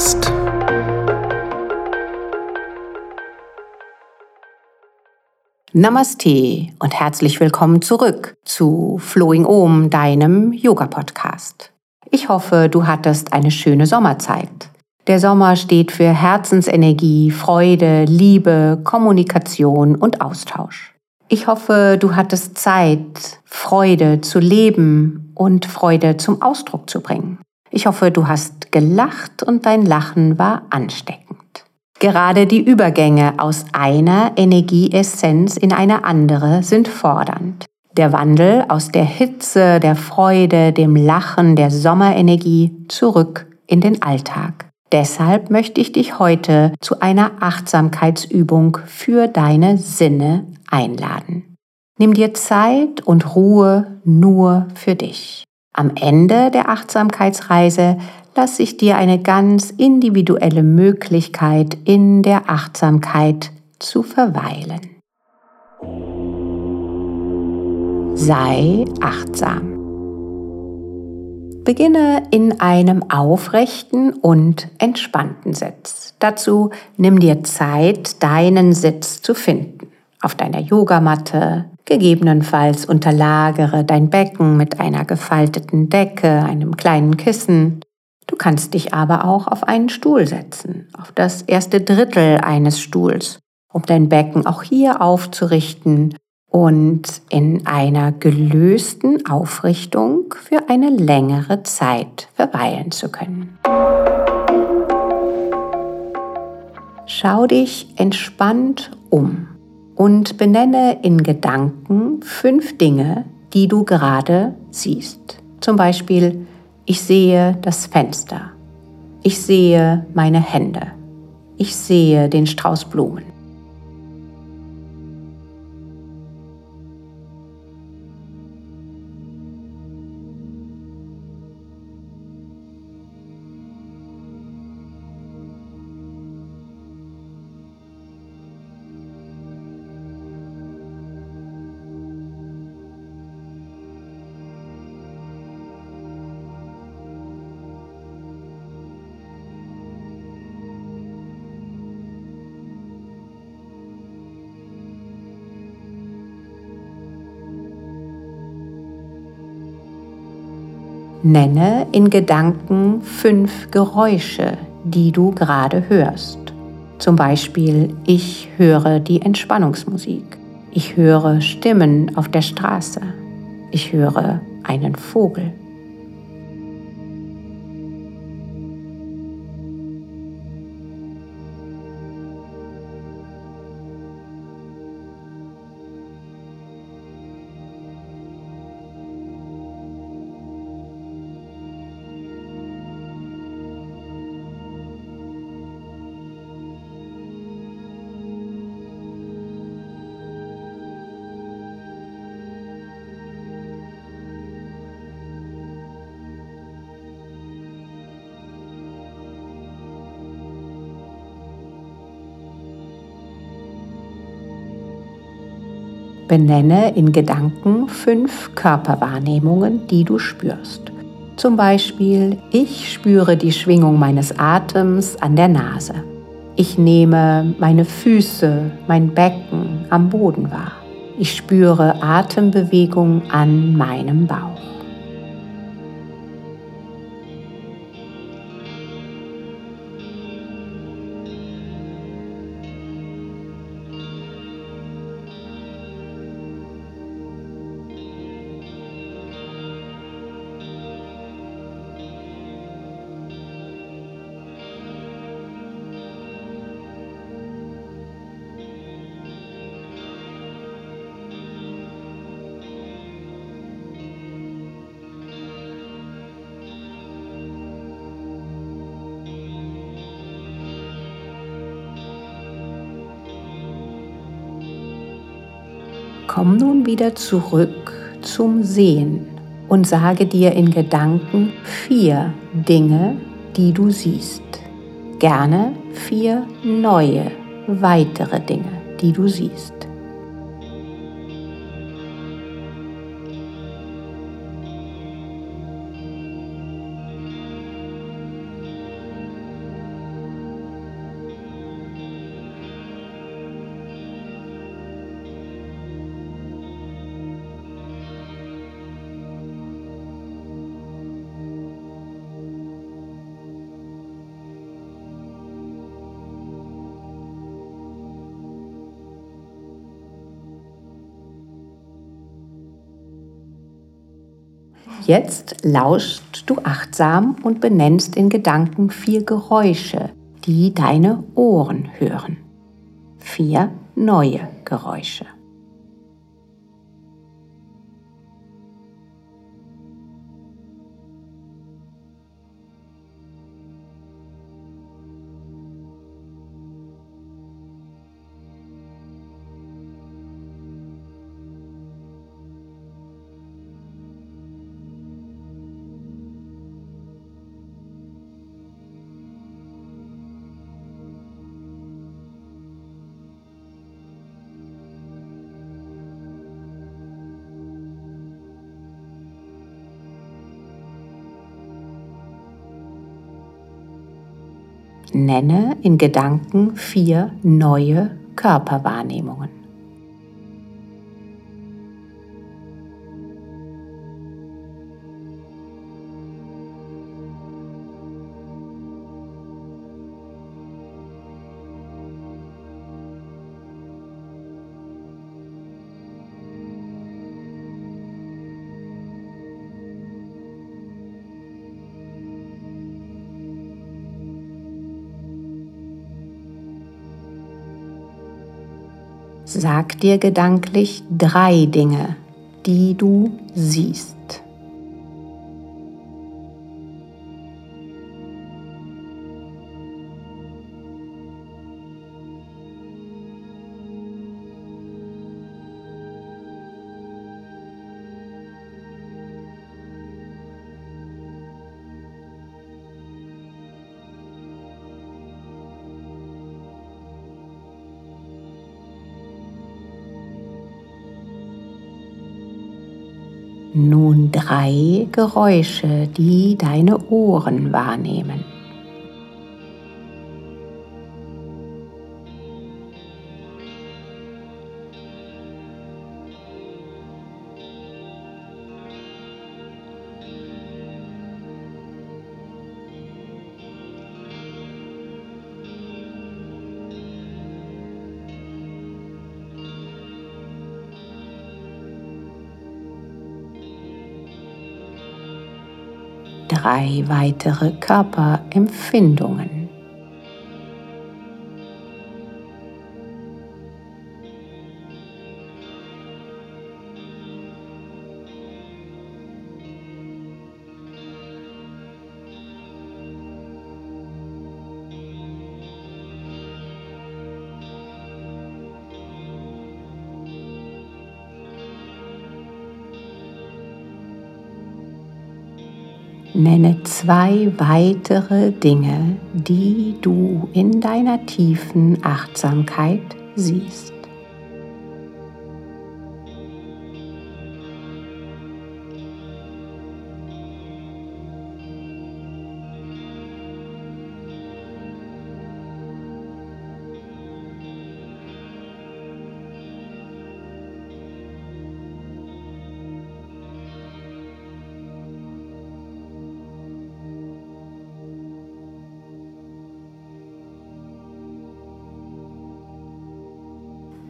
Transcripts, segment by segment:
Yoga-Podcast. Namaste und herzlich willkommen zurück zu Flowing Om, deinem Yoga-Podcast. Ich hoffe, du hattest eine schöne Sommerzeit. Der Sommer steht für Herzensenergie, Freude, Liebe, Kommunikation und Austausch. Ich hoffe, du hattest Zeit, Freude zu leben und Freude zum Ausdruck zu bringen. Ich hoffe, du hast gelacht und dein Lachen war ansteckend. Gerade die Übergänge aus einer Energieessenz in eine andere sind fordernd. Der Wandel aus der Hitze, der Freude, dem Lachen, der Sommerenergie zurück in den Alltag. Deshalb möchte ich dich heute zu einer Achtsamkeitsübung für deine Sinne einladen. Nimm dir Zeit und Ruhe nur für dich. Am Ende der Achtsamkeitsreise lasse ich dir eine ganz individuelle Möglichkeit in der Achtsamkeit zu verweilen. Sei achtsam. Beginne in einem aufrechten und entspannten Sitz. Dazu nimm dir Zeit, deinen Sitz zu finden auf deiner Yogamatte. Gegebenenfalls unterlagere dein Becken mit einer gefalteten Decke, einem kleinen Kissen. Du kannst dich aber auch auf einen Stuhl setzen, auf das erste Drittel eines Stuhls, um dein Becken auch hier aufzurichten und in einer gelösten Aufrichtung für eine längere Zeit verweilen zu können. Schau dich entspannt um und benenne in Gedanken fünf Dinge, die du gerade siehst. Zum Beispiel, ich sehe das Fenster. Ich sehe meine Hände. Ich sehe den Strauß Blumen. Nenne in Gedanken fünf Geräusche, die du gerade hörst. Zum Beispiel, ich höre die Entspannungsmusik. Ich höre Stimmen auf der Straße. Ich höre einen Vogel. Benenne in Gedanken fünf Körperwahrnehmungen, die du spürst. Zum Beispiel, ich spüre die Schwingung meines Atems an der Nase. Ich nehme meine Füße, mein Becken am Boden wahr. Ich spüre Atembewegung an meinem Bauch. Komm nun wieder zurück zum Sehen und sage dir in Gedanken vier Dinge, die du siehst. Gerne vier neue, weitere Dinge, die du siehst. Jetzt lauschst du achtsam und benennst in Gedanken vier Geräusche, die deine Ohren hören. Vier neue Geräusche. Nenne in Gedanken vier neue Körperwahrnehmungen. Sag dir gedanklich drei Dinge, die du siehst. Nun drei Geräusche, die deine Ohren wahrnehmen. Drei weitere Körperempfindungen. Nenne zwei weitere Dinge, die du in deiner tiefen Achtsamkeit siehst.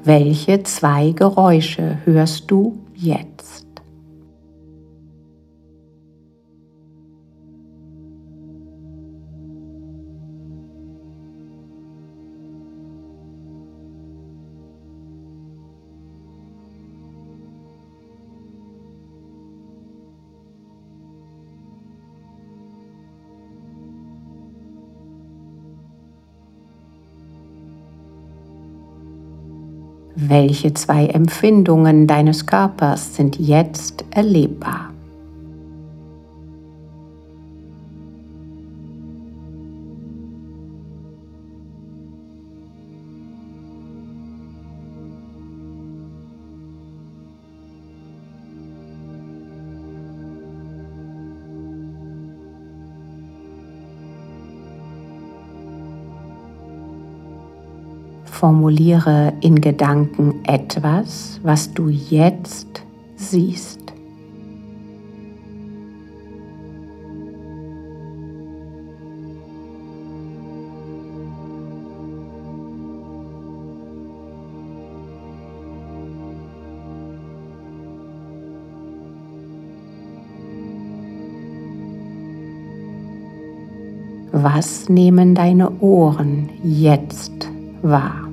Welche zwei Geräusche hörst du jetzt? Welche zwei Empfindungen deines Körpers sind jetzt erlebbar? Formuliere in Gedanken etwas, was du jetzt siehst. Was nehmen deine Ohren jetzt wahr?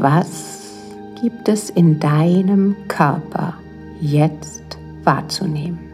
Was gibt es in deinem Körper jetzt wahrzunehmen?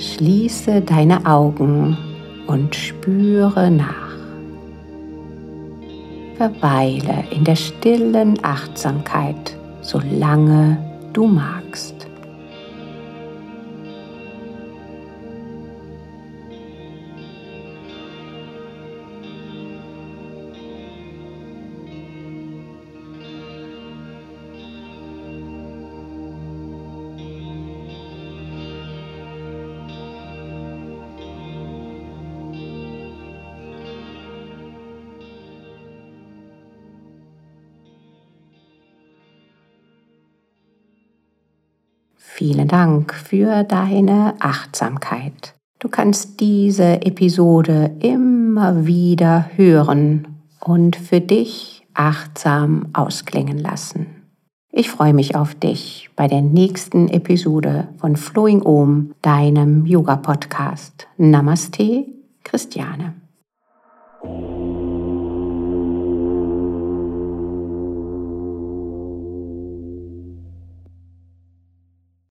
Schließe deine Augen und spüre nach. Verweile in der stillen Achtsamkeit, solange du magst. Vielen Dank für deine Achtsamkeit. Du kannst diese Episode immer wieder hören und für dich achtsam ausklingen lassen. Ich freue mich auf dich bei der nächsten Episode von Flowing Om, deinem Yoga-Podcast. Namaste, Christiane.